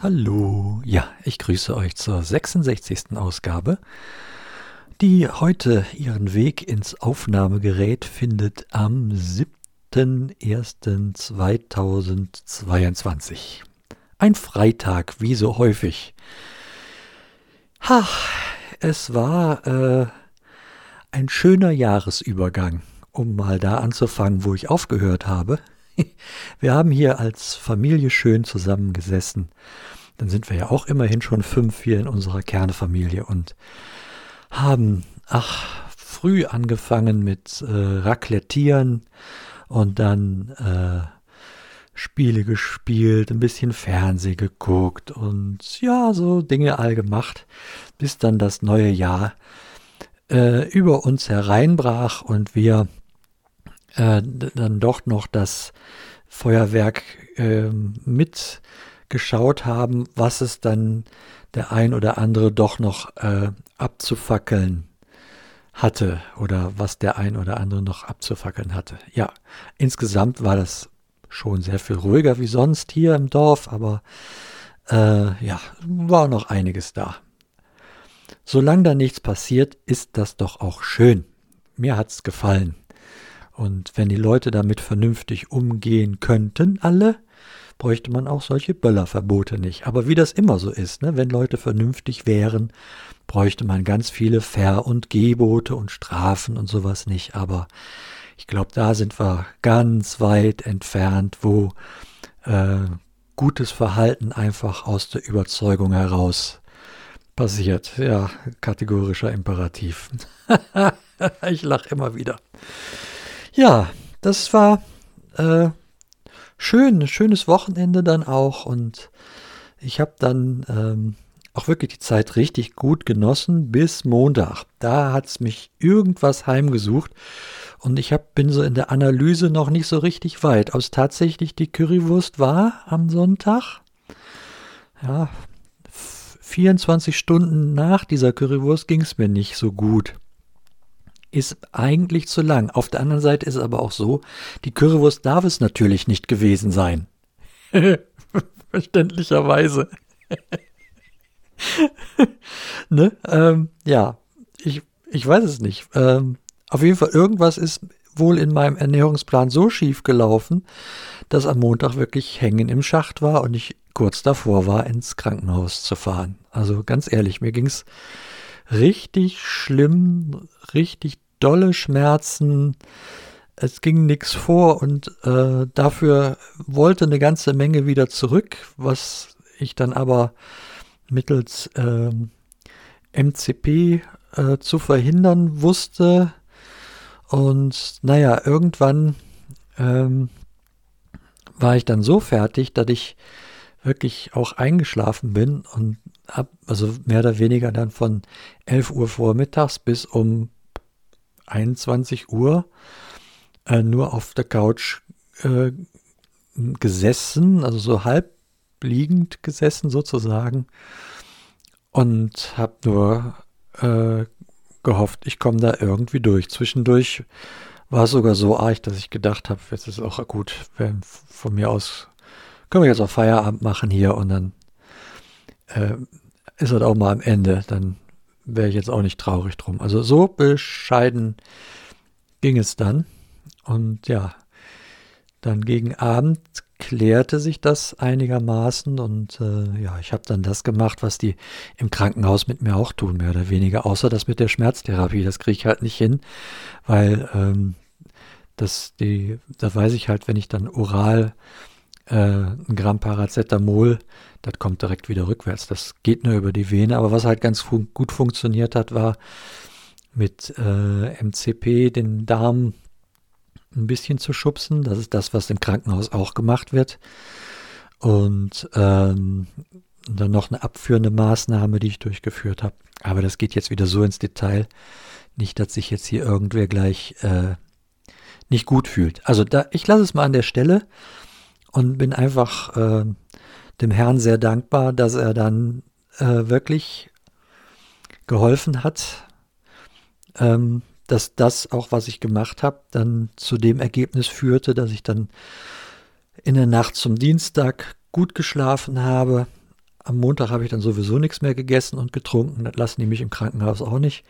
Hallo, ja, ich grüße euch zur 66. Ausgabe, die heute ihren Weg ins Aufnahmegerät findet am 7.01.2022. Ein Freitag, wie so häufig. Ha, es war äh, ein schöner Jahresübergang, um mal da anzufangen, wo ich aufgehört habe. Wir haben hier als Familie schön zusammengesessen. Dann sind wir ja auch immerhin schon fünf hier in unserer Kernfamilie und haben, ach, früh angefangen mit äh, Raclettieren und dann äh, Spiele gespielt, ein bisschen Fernseh geguckt und ja, so Dinge all gemacht, bis dann das neue Jahr äh, über uns hereinbrach und wir äh, dann doch noch das Feuerwerk äh, mitgeschaut haben, was es dann der ein oder andere doch noch äh, abzufackeln hatte oder was der ein oder andere noch abzufackeln hatte. Ja, insgesamt war das schon sehr viel ruhiger wie sonst hier im Dorf, aber äh, ja, war noch einiges da. Solange da nichts passiert, ist das doch auch schön. Mir hat's gefallen. Und wenn die Leute damit vernünftig umgehen könnten, alle, bräuchte man auch solche Böllerverbote nicht. Aber wie das immer so ist, ne, wenn Leute vernünftig wären, bräuchte man ganz viele Ver- und Gebote und Strafen und sowas nicht. Aber ich glaube, da sind wir ganz weit entfernt, wo äh, gutes Verhalten einfach aus der Überzeugung heraus passiert. Ja, kategorischer Imperativ. ich lache immer wieder. Ja, das war äh, schön, ein schönes Wochenende dann auch und ich habe dann ähm, auch wirklich die Zeit richtig gut genossen bis Montag. Da hat es mich irgendwas heimgesucht und ich hab, bin so in der Analyse noch nicht so richtig weit. Ob es tatsächlich die Currywurst war am Sonntag? Ja, 24 Stunden nach dieser Currywurst ging es mir nicht so gut ist eigentlich zu lang. Auf der anderen Seite ist es aber auch so, die Currywurst darf es natürlich nicht gewesen sein. Verständlicherweise. ne? Ähm, ja, ich, ich weiß es nicht. Ähm, auf jeden Fall, irgendwas ist wohl in meinem Ernährungsplan so schief gelaufen, dass am Montag wirklich Hängen im Schacht war und ich kurz davor war, ins Krankenhaus zu fahren. Also ganz ehrlich, mir ging es richtig schlimm, richtig dolle Schmerzen. Es ging nichts vor und äh, dafür wollte eine ganze Menge wieder zurück, was ich dann aber mittels äh, MCP äh, zu verhindern wusste. Und naja, irgendwann ähm, war ich dann so fertig, dass ich wirklich auch eingeschlafen bin und ab, also mehr oder weniger dann von 11 Uhr vormittags bis um 21 Uhr äh, nur auf der Couch äh, gesessen, also so halb liegend gesessen sozusagen und habe nur äh, gehofft, ich komme da irgendwie durch. Zwischendurch war es sogar so arg, dass ich gedacht habe, jetzt ist auch gut, wenn von mir aus können wir jetzt auch Feierabend machen hier und dann äh, ist das auch mal am Ende. Dann wäre ich jetzt auch nicht traurig drum. Also so bescheiden ging es dann. Und ja, dann gegen Abend klärte sich das einigermaßen und äh, ja, ich habe dann das gemacht, was die im Krankenhaus mit mir auch tun, mehr oder weniger, außer das mit der Schmerztherapie. Das kriege ich halt nicht hin, weil ähm, das die, da weiß ich halt, wenn ich dann oral äh, ein Gramm Paracetamol, das kommt direkt wieder rückwärts. Das geht nur über die Vene. Aber was halt ganz fun gut funktioniert hat, war mit äh, MCP den Darm ein bisschen zu schubsen. Das ist das, was im Krankenhaus auch gemacht wird. Und ähm, dann noch eine abführende Maßnahme, die ich durchgeführt habe. Aber das geht jetzt wieder so ins Detail. Nicht, dass sich jetzt hier irgendwer gleich äh, nicht gut fühlt. Also da, ich lasse es mal an der Stelle und bin einfach äh, dem Herrn sehr dankbar, dass er dann äh, wirklich geholfen hat, ähm, dass das auch, was ich gemacht habe, dann zu dem Ergebnis führte, dass ich dann in der Nacht zum Dienstag gut geschlafen habe, am Montag habe ich dann sowieso nichts mehr gegessen und getrunken. Das lassen die mich im Krankenhaus auch nicht.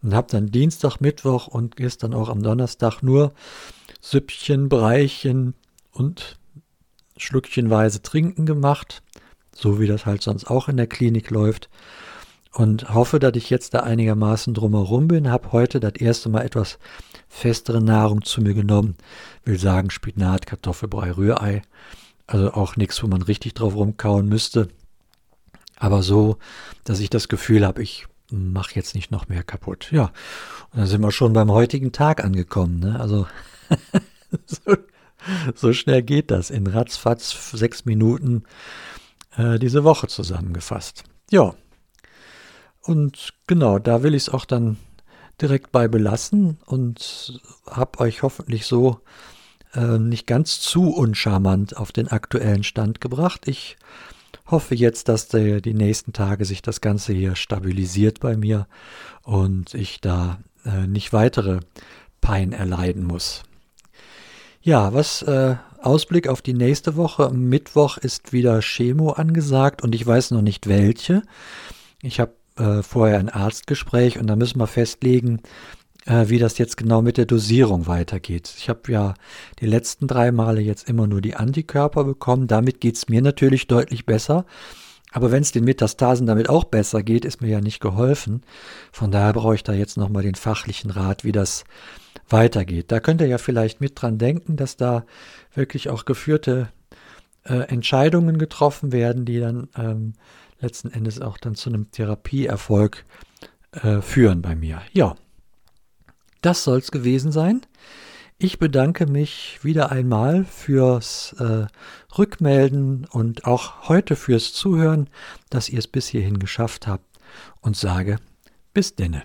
Und habe dann Dienstag, Mittwoch und gestern auch am Donnerstag nur Süppchen, Breichen und Schluckchenweise Trinken gemacht. So wie das halt sonst auch in der Klinik läuft. Und hoffe, dass ich jetzt da einigermaßen drumherum bin. Habe heute das erste Mal etwas festere Nahrung zu mir genommen. Will sagen Spinat, Kartoffelbrei, Rührei. Also auch nichts, wo man richtig drauf rumkauen müsste. Aber so, dass ich das Gefühl habe, ich mache jetzt nicht noch mehr kaputt. Ja, und dann sind wir schon beim heutigen Tag angekommen. Ne? Also so, so, schnell geht das. In ratzfatz sechs Minuten äh, diese Woche zusammengefasst. Ja, und genau, da will ich es auch dann direkt bei belassen und habe euch hoffentlich so äh, nicht ganz zu uncharmant auf den aktuellen Stand gebracht. Ich hoffe jetzt, dass der, die nächsten Tage sich das Ganze hier stabilisiert bei mir und ich da äh, nicht weitere Pein erleiden muss. Ja, was äh, Ausblick auf die nächste Woche. Mittwoch ist wieder Chemo angesagt und ich weiß noch nicht welche. Ich habe äh, vorher ein Arztgespräch und da müssen wir festlegen, äh, wie das jetzt genau mit der Dosierung weitergeht. Ich habe ja die letzten drei Male jetzt immer nur die Antikörper bekommen. Damit geht es mir natürlich deutlich besser. Aber wenn es den Metastasen damit auch besser geht, ist mir ja nicht geholfen. Von daher brauche ich da jetzt nochmal den fachlichen Rat, wie das weitergeht. Da könnt ihr ja vielleicht mit dran denken, dass da wirklich auch geführte äh, Entscheidungen getroffen werden, die dann ähm, letzten Endes auch dann zu einem Therapieerfolg äh, führen bei mir. Ja, das soll es gewesen sein. Ich bedanke mich wieder einmal fürs äh, Rückmelden und auch heute fürs Zuhören, dass ihr es bis hierhin geschafft habt und sage bis denne.